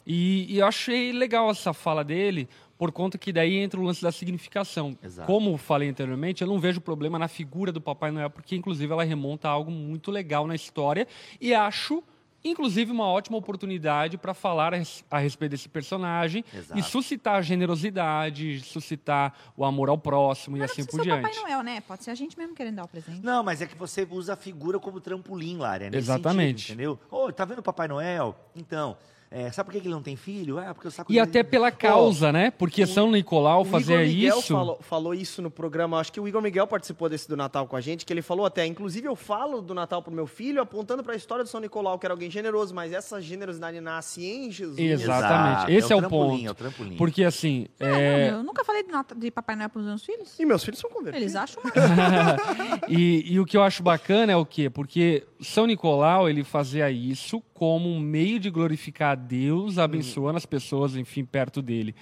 E, e eu achei legal essa fala dele, por conta que daí entra o lance da significação. Exato. Como falei anteriormente, eu não vejo problema na figura do Papai Noel, porque inclusive ela remonta a algo muito legal na história e acho inclusive uma ótima oportunidade para falar a res- a respeito desse personagem Exato. e suscitar a generosidade, suscitar o amor ao próximo e Mas não assim por ser o diante. Papai Noel, né? Pode ser a gente mesmo querendo dar o presente. Não, mas é que você usa a figura como trampolim, Lara. É Exatamente. sentido, entendeu? Ô, tá vendo o Papai Noel? Então, é, sabe por que ele não tem filho? Ah, porque o saco E dele- até pela causa, né? Porque São Nicolau O fazia Igor Miguel isso. Falou, falou isso no programa, acho que o Igor Miguel participou desse do Natal com a gente, que ele falou até, inclusive eu falo do Natal pro meu filho, apontando para a história do São Nicolau, que era alguém generoso, mas essa generosidade nasce em Jesus. Exatamente. Esse é o trampolim, ponto. É o trampolim. Porque assim, é, não, eu nunca falei de, de Papai Noel para os meus filhos. E meus filhos são convertidos. Eles acham uma... e, e o que eu acho bacana é o quê? Porque São Nicolau, ele fazia isso como um meio de glorificar a Deus, abençoando as pessoas, enfim, perto dele.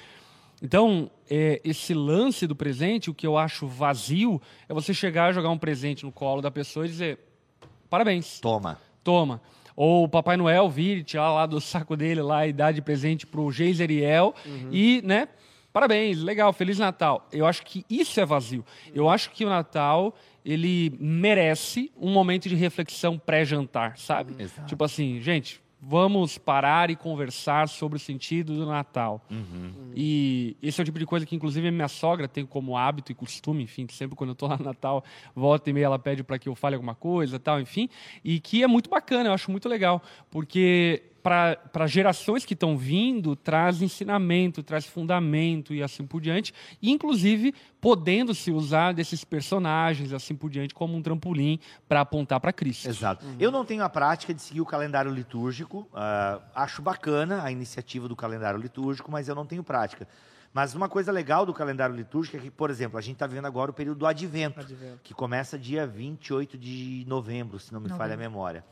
Então, é, esse lance do presente, o que eu acho vazio, é você chegar, jogar um presente no colo da pessoa e dizer, parabéns, Toma. toma. Ou o Papai Noel vir e tirar lá do saco dele lá e dar de presente pro Geiseriel e, né, parabéns, legal, Feliz Natal. Eu acho que isso é vazio. Eu acho que o Natal, ele merece um momento de reflexão pré-jantar, sabe? Exato. Tipo assim, gente, vamos parar e conversar sobre o sentido do Natal. E esse é o tipo de coisa que, inclusive, a minha sogra tem como hábito e costume, enfim, que sempre quando eu tô lá no Natal, volta e meia ela pede para que eu fale alguma coisa tal, enfim. E que é muito bacana, eu acho muito legal, porque para gerações que estão vindo, traz ensinamento, traz fundamento e assim por diante, e, inclusive podendo se usar desses personagens assim por diante como um trampolim para apontar para Cristo. Exato. Eu não tenho a prática de seguir o calendário litúrgico. ah, acho bacana a iniciativa do calendário litúrgico, mas eu não tenho prática. Mas uma coisa legal do calendário litúrgico é que, por exemplo, a gente está vendo agora o período do Advento, Advento. que começa dia 28 de novembro, se não me falha a Novembro. memória.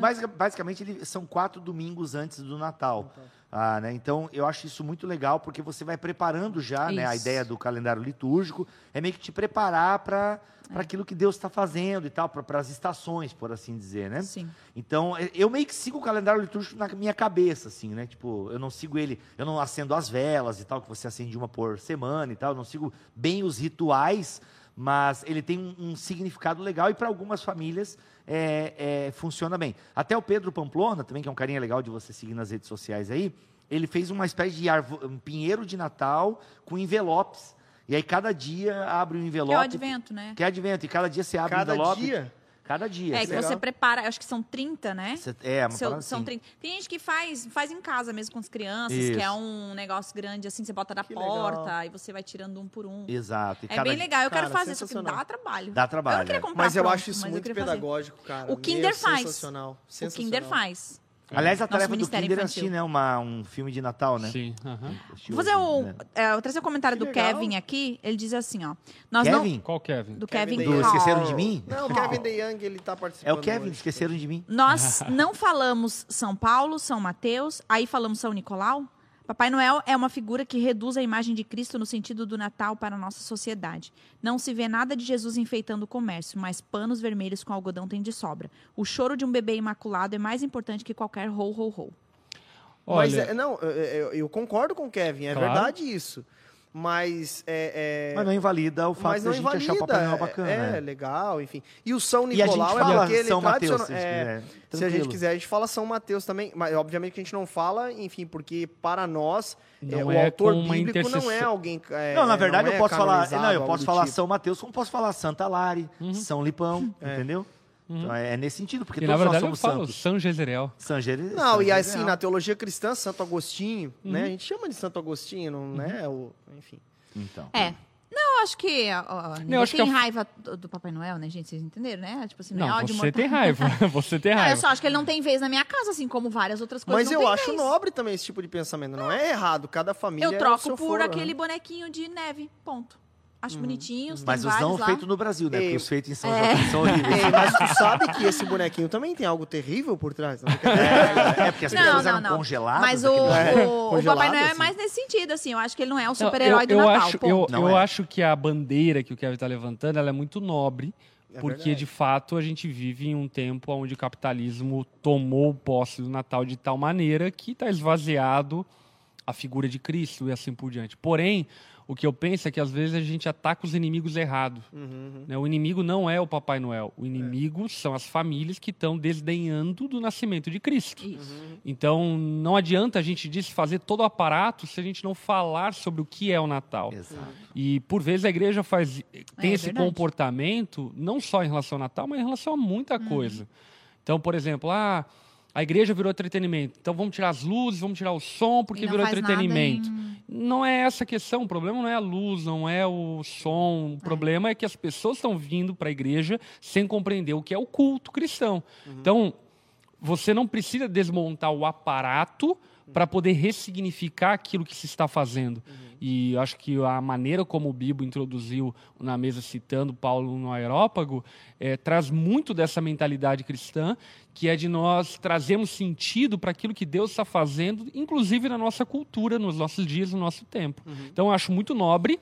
Basic- basicamente, ele- são quatro domingos antes do Natal. Ah, né? Então, eu acho isso muito legal, porque você vai preparando já né, a ideia do calendário litúrgico, é meio que te preparar para É. aquilo que Deus está fazendo e tal, para as estações, por assim dizer, né? Sim. Então, e- eu meio que sigo o calendário litúrgico na minha cabeça, assim, né? Tipo, eu não sigo ele, eu não acendo as velas e tal, que você acende uma por semana e tal, eu não sigo bem os rituais, mas ele tem um, um significado legal e para algumas famílias é, é, funciona bem. Até o Pedro Pamplona, também, que é um carinha legal de você seguir nas redes sociais aí, ele fez uma espécie de arvo, um pinheiro de Natal com envelopes. E aí cada dia abre um envelope. Que é o advento, né? Que é advento. E cada dia você abre Cada um envelope. dia. Cada dia. É, que Você- você prepara, acho que são 30, né? é, uma Seu- parada são assim. 30. Tem gente que faz, faz em casa mesmo com as crianças, Isso. que é um negócio grande assim, você bota da Que porta legal. e você vai tirando um por um. Exato. E É cada bem legal, eu quero Cara, fazer, só que dá trabalho. Dá Eu trabalho. não queria é. comprar Mas eu pronto, acho isso eu muito fazer. pedagógico, cara. O Kinder Meu, faz. Sensacional. O sensacional. Kinder faz. Aliás, a Nosso tarefa do Kinder é assistir, né? Uma, um filme de Natal, né? Sim. Vou fazer o. né? é, vou trazer o comentário Que do legal. Kevin aqui. Ele diz assim, ó. Nós Kevin? não. Qual Kevin? Do Kevin Kevin, Do. Esqueceram de Mim? Não, o Kevin De Young, ele tá participando. É o Kevin, hoje. esqueceram de mim. Nós não falamos São Paulo, São Mateus, aí falamos São Nicolau. Papai Noel é uma figura que reduz a imagem de Cristo no sentido do Natal para a nossa sociedade. Não se vê nada de Jesus enfeitando o comércio, mas panos vermelhos com algodão tem de sobra. O choro de um bebê imaculado é mais importante que qualquer ho, ho. Mas, Olha, é, não, eu, eu- eu concordo com o Kevin, é Claro. verdade isso. Mas é. é- Mas não invalida o fato mas de não a gente achar o invalida. Papai Noel bacana. é, né? legal, enfim. E o São E a gente Nicolau é fala porque ele São Mateus, tradicional- se é. Se a gente quiser, a gente fala São Mateus também. Mas obviamente que a gente não fala, enfim, porque para nós, Não é, o é autor bíblico não é alguém. é, Não, na verdade é eu posso falar. Não, eu posso falar tipo. São Mateus, como posso falar Santa Lari, São Lipão, É. entendeu? Então é, é nesse sentido, porque e na todos nós verdade eu somos falo santos. São Jezreel. São Gere- Não, São e assim, na teologia cristã, Santo Agostinho, Uhum. né? A gente chama de Santo Agostinho, não né? O, enfim. Então. É. Não, eu acho que. Ó, ó, ninguém acho que tem é o- raiva do, do Papai Noel, né, gente? Vocês entenderam, né? Tipo assim, não, é Não, ódio você mortal. tem raiva. Você tem Não, eu raiva. só acho que ele não tem vez na minha casa, assim como várias outras coisas. Mas não eu tem acho vez. nobre também esse tipo de pensamento. Não é errado. Cada família Eu é o troco seu por foro, aquele né? bonequinho de neve. Ponto. Acho bonitinhos, tem Mas os não feitos no Brasil, né? Ei. Porque os feitos em São É. João são horríveis. Ei, mas tu sabe que esse bonequinho também tem algo terrível por trás? Não, É, é, porque as Não, pessoas não, eram não. congeladas. Mas o, daquele- o- o Papai Noel é assim. mais nesse sentido, assim. Eu acho que ele não é o super-herói do eu, eu Natal. Acho, eu, Não eu é. acho que a bandeira que o Kevin está levantando ela é muito nobre, É porque verdade. de fato a gente vive em um tempo onde o capitalismo tomou posse do Natal de tal maneira que está esvaziado a figura de Cristo e assim por diante. Porém, o que eu penso é que às vezes a gente ataca os inimigos errados. Uhum, Né? O inimigo não é o Papai Noel. O inimigo são as famílias que estão desdenhando do nascimento de Cristo. Isso. Então, não adianta a gente desfazer todo o aparato se a gente não falar sobre o que é o Natal. Exato. E por vezes a igreja faz tem É esse verdade. comportamento não só em relação ao Natal, mas em relação a muita coisa. Então, por exemplo, ah, a igreja virou entretenimento. Então vamos tirar as luzes, vamos tirar o som porque virou entretenimento. em- Não é essa a questão. O problema não é a luz, não é o som. O problema é que as pessoas estão vindo para a igreja sem compreender o que é o culto cristão. Então, você não precisa desmontar o aparato para poder ressignificar aquilo que se está fazendo. E eu acho que a maneira como o Bibo introduziu na mesa, citando Paulo no aerópago, eh, traz muito dessa mentalidade cristã, que é de nós trazermos sentido para aquilo que Deus está fazendo, inclusive na nossa cultura, nos nossos dias, no nosso tempo. Então, eu acho muito nobre,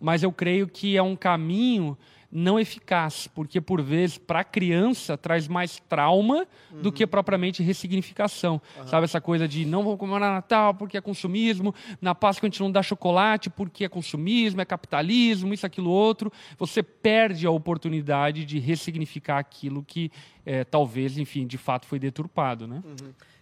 mas eu creio que é um caminho não eficaz, porque por vezes para a criança traz mais trauma do que propriamente ressignificação. Sabe essa coisa de não vamos comemorar Natal porque é consumismo, na Páscoa a gente não dá chocolate porque é consumismo, é capitalismo, isso, aquilo, outro. Você perde a oportunidade de ressignificar aquilo que eh, talvez, enfim, de fato foi deturpado, né?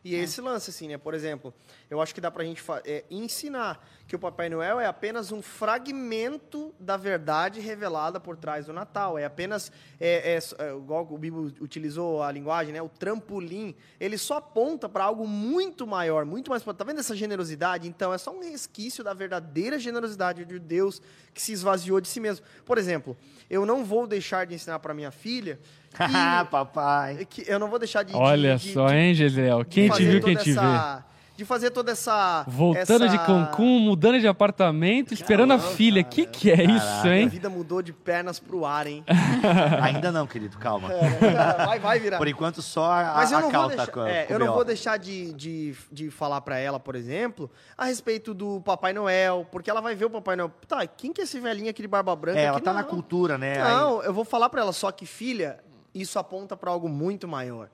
E esse lance, assim, né? Por exemplo, eu acho que dá pra gente fa- é, ensinar que o Papai Noel é apenas um fragmento da verdade revelada por trás do Natal. É apenas, é, é, é, igual o Bibo utilizou a linguagem, né? O trampolim. Ele só aponta para algo muito maior, muito mais... Tá vendo essa generosidade? Então, é só um resquício da verdadeira generosidade de Deus que se esvaziou de si mesmo. Por exemplo, eu não vou deixar de ensinar para minha filha Ah, papai. que eu não vou deixar de... Olha de- só, de- hein, Gisele? Quem te viu, quem te vê. De fazer toda essa. Voltando de essa- Cancún, mudando de apartamento, esperando a Caramba, filha. cara. Que que é isso, Minha hein? vida mudou de pernas pro ar, hein? Ainda não, querido, calma. vai, vai virar. Por enquanto, só a, Mas eu a não vou tá deixar, com, é, com eu o não vou deixar de, de, de falar pra ela, por exemplo, a respeito do Papai Noel, porque ela vai ver o Papai Noel. Tá, quem que é esse velhinho aqui de barba branca? É, ela aqui? tá Não. na cultura, né? Não, eu vou falar pra ela, só que, filha, isso aponta pra algo muito maior.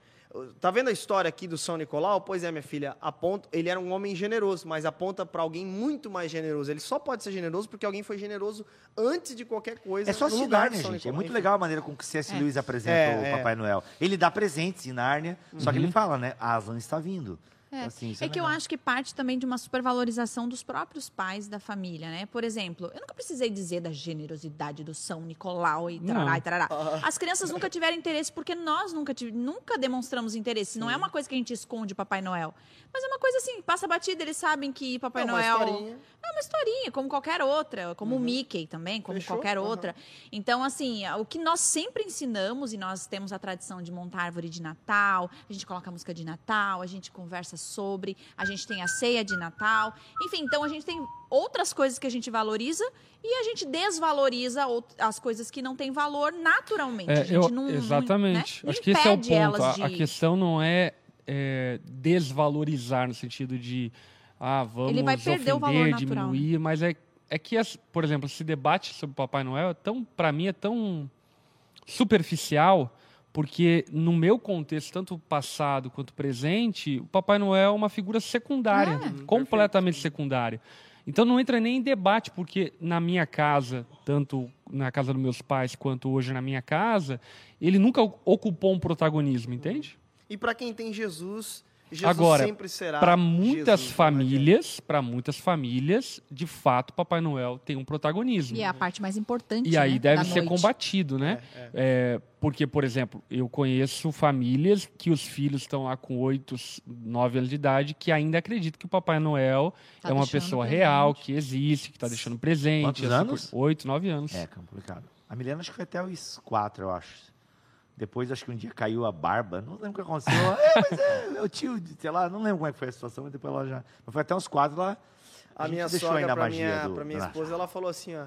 Tá vendo a história aqui do São Nicolau? Pois é, minha filha, aponta, ele era um homem generoso, mas aponta pra alguém muito mais generoso. Ele só pode ser generoso porque alguém foi generoso antes de qualquer coisa. É só no lugar São gente. É muito legal a maneira com que C.S. Lewis apresenta É, o é. Papai Noel. Ele dá presentes em Nárnia, só que Uhum. ele fala, né? Aslan está vindo. É, Assim, isso é que eu acho que parte também de uma supervalorização dos próprios pais da família, né? Por exemplo, eu nunca precisei dizer da generosidade do São Nicolau e tarará e tarará. As crianças nunca tiveram interesse porque nós nunca, tive- nunca demonstramos interesse. Não é uma coisa que a gente esconde Papai Noel. Mas é uma coisa assim, passa batida, eles sabem que Papai É uma Noel... historinha. É uma historinha, como qualquer outra, como o Mickey também, como Fechou? qualquer Uhum. outra. Então, assim, o que nós sempre ensinamos, e nós temos a tradição de montar árvore de Natal, a gente coloca música de Natal, a gente conversa sobre, a gente tem a ceia de Natal. Enfim, então a gente tem outras coisas que a gente valoriza e a gente desvaloriza as coisas que não têm valor naturalmente. a É, gente eu- não, não- exatamente. né? Não Acho que esse é o ponto. A, de... a questão não é, é, desvalorizar no sentido de ah, vamos Ele vai perder o valor ofender, natural, né? diminuir, mas é, é que, as- por exemplo, esse debate sobre o Papai Noel é tão, para mim, é tão superficial, porque no meu contexto, tanto passado quanto presente, o Papai Noel é uma figura secundária, É. completamente secundária. Então não entra nem em debate, porque na minha casa, tanto na casa dos meus pais quanto hoje na minha casa, ele nunca ocupou um protagonismo, entende? E pra quem tem Jesus, Jesus Agora, sempre será. Para muitas Jesus, não famílias, para muitas famílias, de fato, Papai Noel tem um protagonismo. E é a parte mais importante, E aí né, deve da ser noite. combatido, né? É, porque, por exemplo, eu conheço famílias que os filhos estão lá com 8, 9 anos de idade que ainda acreditam que o Papai Noel Tá é uma pessoa presente. real, que existe, que está deixando presente. Quantos essa anos? coisa. 8, 9 anos. É, complicado. A Milena acho que foi até os quatro, eu acho. Depois acho que um dia caiu a barba. Não lembro o que aconteceu. é, mas é, meu tio, sei lá, não lembro como é que foi a situação, mas depois ela já. Mas foi até uns quatro lá. A, gente minha sogra, a pra magia minha, do- pra minha esposa, ela falou assim, ó.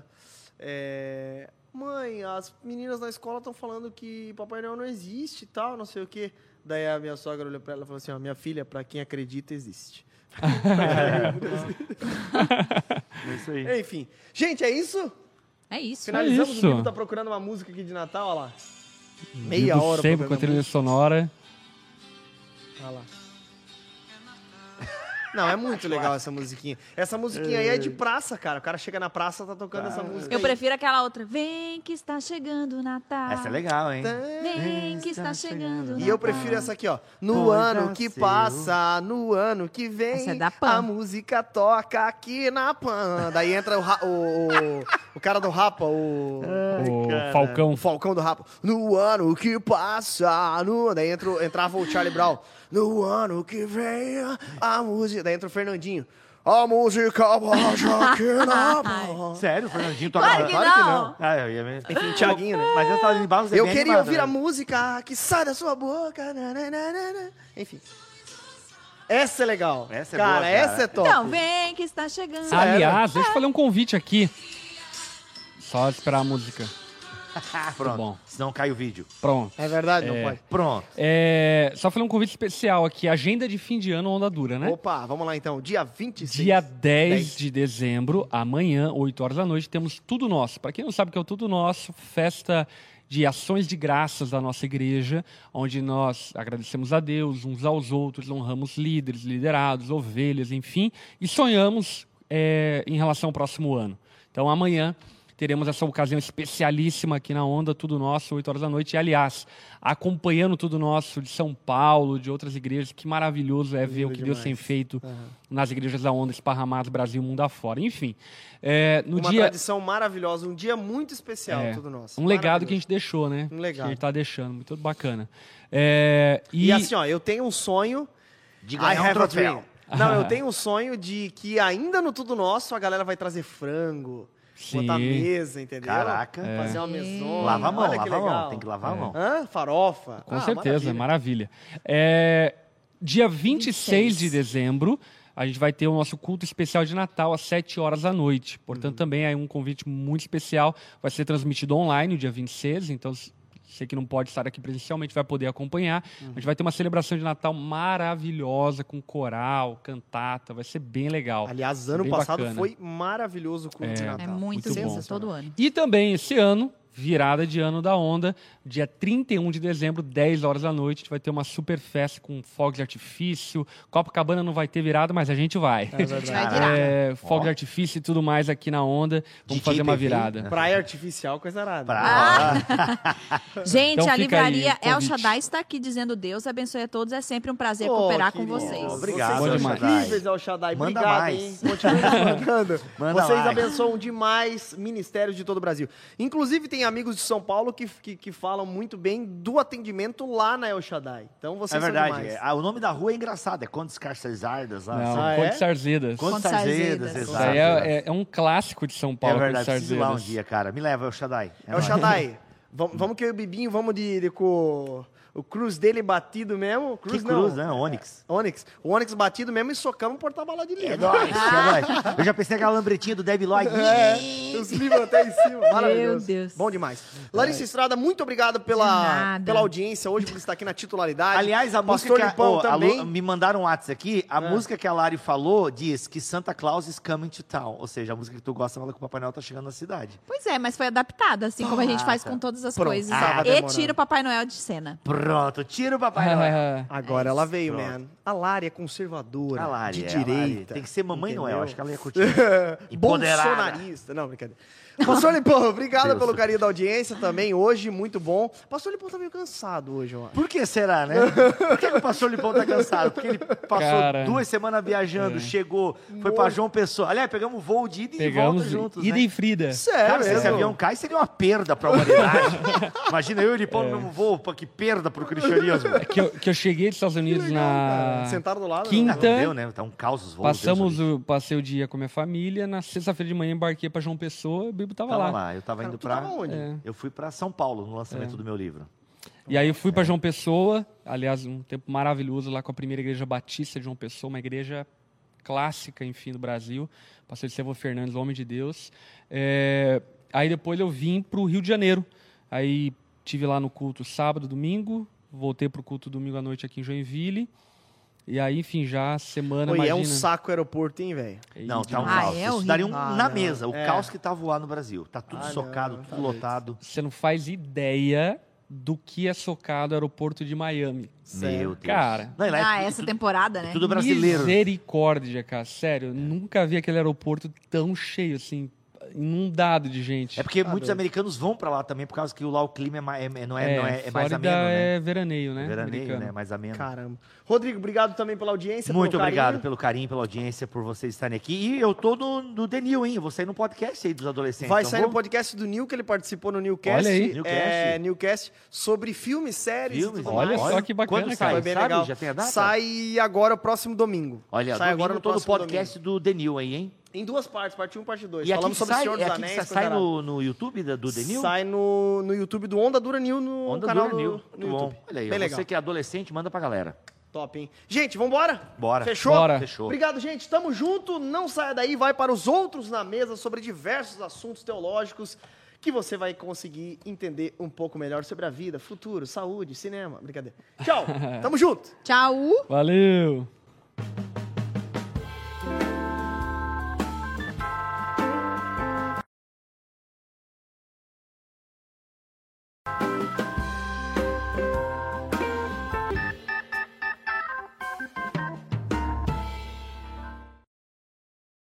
é, Mãe, as meninas na escola estão falando que Papai Noel não existe e tal, não sei o quê. Daí a minha sogra olhou pra ela e falou assim, ó, minha filha, pra quem acredita, existe. É isso aí. Enfim. Gente, é isso? É isso. Finalizamos. isso. O Bibo tá procurando uma música aqui de Natal, olha lá. Meia hora Sempre com a trilha sonora. Olha lá. Não, é muito legal essa musiquinha. Essa musiquinha aí é de praça, cara. O cara chega na praça, tá tocando essa música Eu aí. prefiro aquela outra. Vem que está chegando o Natal. Essa é legal, hein? Vem que está chegando o E eu Natal. prefiro essa aqui, ó. No Pois ano que nasceu. passa, no ano que vem, Essa é da Pan. a música toca aqui na Pan. Daí entra o, ra- o, o, o cara do Rapa, o, O Falcão. o Falcão do Rapa. No ano que passa, no... daí entra, entrava o Charlie Brown. No ano que vem, a música... Daí entra o Fernandinho. A música baixa aqui na. Sério, o Fernandinho toca. Claro que Claro que não. Ah, eu ia mesmo. Enfim, o Thiaguinho, né? Mas essa de Barros é Eu bem queria animada, ouvir né? a música que sai da sua boca. nananana. Enfim. Essa é legal. Essa é cara, boa, cara. essa é top. Então, vem que está chegando. Aliás, deixa eu fazer um convite aqui. Só esperar a música. Pronto. bom. Senão cai o vídeo. Pronto. É verdade, não É. pode. Pronto. É, só fazer um convite especial aqui. Agenda de fim de ano Onda Dura, né? Opa, vamos lá então. Dia 26. Dia 10, 10. de dezembro, amanhã, 8 horas da noite, temos Tudo Nosso. Para quem não sabe o que é o Tudo Nosso, festa de ações de graças da nossa igreja, onde nós agradecemos a Deus uns aos outros, honramos líderes, liderados, ovelhas, enfim, e sonhamos é, em relação ao próximo ano. Então, amanhã teremos essa ocasião especialíssima aqui na Onda, Tudo Nosso, 8 horas da noite. E, aliás, acompanhando Tudo Nosso de São Paulo, de outras igrejas, que maravilhoso é ver o que Deus tem demais. feito nas igrejas da Onda esparramadas Brasil mundo afora. Enfim, é, no Uma dia... tradição maravilhosa, um dia muito especial, é, tudo nosso. um legado que a gente deixou, né? Um legado. Que a gente tá deixando, muito bacana. É, e, E assim, ó, eu tenho um sonho. De I ganhar um troféu. Não, eu tenho um sonho de que ainda no Tudo Nosso a galera vai trazer frango, Sim. botar mesa, entendeu? Caraca. Fazer uma mesona. Lava a mão, Olha que lava a legal. mão. Tem que lavar a mão. Hã? Farofa. Com Ah, certeza, maravilha. maravilha. É, dia 26 de 26. dezembro, a gente vai ter o nosso culto especial de Natal às 7 horas da noite. Uhum. Portanto, também é um convite muito especial. Vai ser transmitido online, no dia 26, então você que não pode estar aqui presencialmente vai poder acompanhar. Uhum. A gente vai ter uma celebração de Natal maravilhosa, com coral, cantata, vai ser bem legal. Aliás, ano Bem passado bacana. foi maravilhoso o culto de É. Natal. É muito, Muito bom, todo ano. E também esse ano, virada de ano da onda, dia 31 de dezembro, 10 horas da noite, a gente vai ter uma super festa com fogos de artifício. Copacabana não vai ter virada, mas a gente vai. É verdade. É, fogos de artifício e tudo mais aqui na onda. Vamos DJ fazer uma virada. né? Praia artificial, coisa arada. Pra... Gente, Então a aí livraria o El. Shaddai está aqui dizendo Deus abençoe a todos. É sempre um prazer Oh, cooperar com vocês. Obrigado, Vocês são incríveis, El Shaddai. Manda Obrigado, mais. hein? Mandando. Manda Vocês mais. abençoam demais ministérios de todo o Brasil. Inclusive, tem amigos de São Paulo que, que, que falam muito bem do atendimento lá na El Shaddai. Então, É vocês verdade. são demais. Ah, o nome da rua é engraçado. É Condes Carcesardas. lá. Não, Ah, Conde é? Sarzedas. Condes Condes Sarzedas. Isso exato. é, é- é um clássico de São É Paulo, Conde verdade, preciso ir lá um dia, cara. Me leva, El Shaddai. É El nóis. Shaddai, vamos, vamos que eu e o Bibinho vamos de, de com o cruz dele batido mesmo. Que Cruz cruz, não. né? Onix. Onix. O Onix batido mesmo e socamos o porta-bala de É livro. nóis, é nóis. Eu já pensei aquela lambretinha do Debbie Lloyd. É, os livros até em cima. Maravilhoso. Meu Deus. Bom demais. Larissa Estrada, muito obrigado pela, pela audiência hoje, por estar aqui na titularidade. Aliás, a música Pastor que a, oh, a também. Lu- me mandaram um WhatsApp aqui. A música que a Lari falou diz que Santa Claus is coming to town. Ou seja, a música que tu gosta fala que o Papai Noel tá chegando na cidade. Pois é, mas foi adaptada, assim como a gente Ah, faz com todas as Pronto, coisas. tava e tira o Papai Noel de cena. Pronto, tira o Papai Noel. Agora ela veio, Pronto. man. A Lari é conservadora, A Lari, de é, a Lari. direita. Tem que ser Mamãe entendeu? Noel. Acho que ela ia curtir. Bolsonarista. Não, brincadeira. Pastor Lipão, obrigado Deus. pelo carinho da audiência também hoje, muito bom. Pastor Lipão tá meio cansado hoje, ó. Por que será, né? Por que, que o pastor Lipão tá cansado? Porque ele passou Cara. duas semanas viajando, chegou, foi pra João Pessoa. Aliás, pegamos voo de ida e Pegamos volta juntos, ida né? e Frida. Sério, Cara, se esse avião cai, seria uma perda pra humanidade. Imagina eu e o Lipão no mesmo voo, pô, que perda pro cristianismo. Que eu, que eu cheguei dos Estados Unidos na Sentaram do lado. quinta. Não deu, né? Tá um caos os voos. Passamos Deus o, passei o dia com a minha família. Na sexta-feira de manhã embarquei para João Pessoa. Bibo tava, Tava lá. lá, eu tava Cara, indo tava onde? É. Eu fui pra São Paulo no lançamento do meu livro. E aí eu fui para João Pessoa. Aliás, um tempo maravilhoso lá com a primeira igreja batista de João Pessoa, uma igreja clássica, enfim, do Brasil. Pastor Estevão Fernandes, homem de Deus. É, aí depois eu vim para o Rio de Janeiro. Aí tive lá no culto sábado, domingo. Voltei para o culto domingo à noite aqui em Joinville. E aí, enfim, já semana, é imagina. um saco o aeroporto, hein, velho? Não, tá um Ah, caos. é Isso daria um Ah, na não. mesa, o É. caos que tá voando no Brasil. Tá tudo Ah, socado, não, tudo tá lotado. Você não faz ideia do que é socado o aeroporto de Miami. Meu Deus. Cara. Não, lá é Ah, tudo- essa tudo- temporada, né? tudo brasileiro. Misericórdia, cara. Sério, eu nunca vi aquele aeroporto tão cheio, assim, inundado de gente. É porque Tá muitos doido. americanos vão pra lá também, por causa que lá o clima é, ma- é- não é, É, não é, é mais ameno, né? é veraneio, né? Veraneio, americano. né? Mais ameno. Caramba. Rodrigo, obrigado também pela audiência. Muito pelo obrigado carinho. pelo carinho, pela audiência, por vocês estarem aqui. E eu tô no, no Denil, hein? Eu vou sair no podcast aí dos adolescentes. Vai não sair vou? no podcast do Nil, que ele participou no Newcast. Olha aí. Newcast. É, Newcast, sobre filmes, séries Filmes, e tudo Olha mais. só que bacana, Quando cara. sai, Foi bem sabe? legal. Já tem a data? Sai agora, próximo domingo. Olha, sai domingo agora no tô no próximo podcast do Denil aí, hein? Em duas partes, parte 1 um, parte 2. E aqui Falamos sobre sai, Senhor é dos que Anéis. sai no, no YouTube da- do arada. Denil? Sai no, no YouTube do Onda Dura Nil, no Onda canal Dura do, Nil. no Muito bom. YouTube. Olha aí, Bem legal. você que é adolescente, manda pra galera. Top, hein? Gente, vambora? Bora. Fechou? Bora. Fechou. Obrigado, gente. Tamo junto. Não saia daí. Vai para os outros na mesa sobre diversos assuntos teológicos que você vai conseguir entender um pouco melhor sobre a vida, futuro, saúde, cinema. Brincadeira. Tchau. Tamo junto. Tchau! Valeu!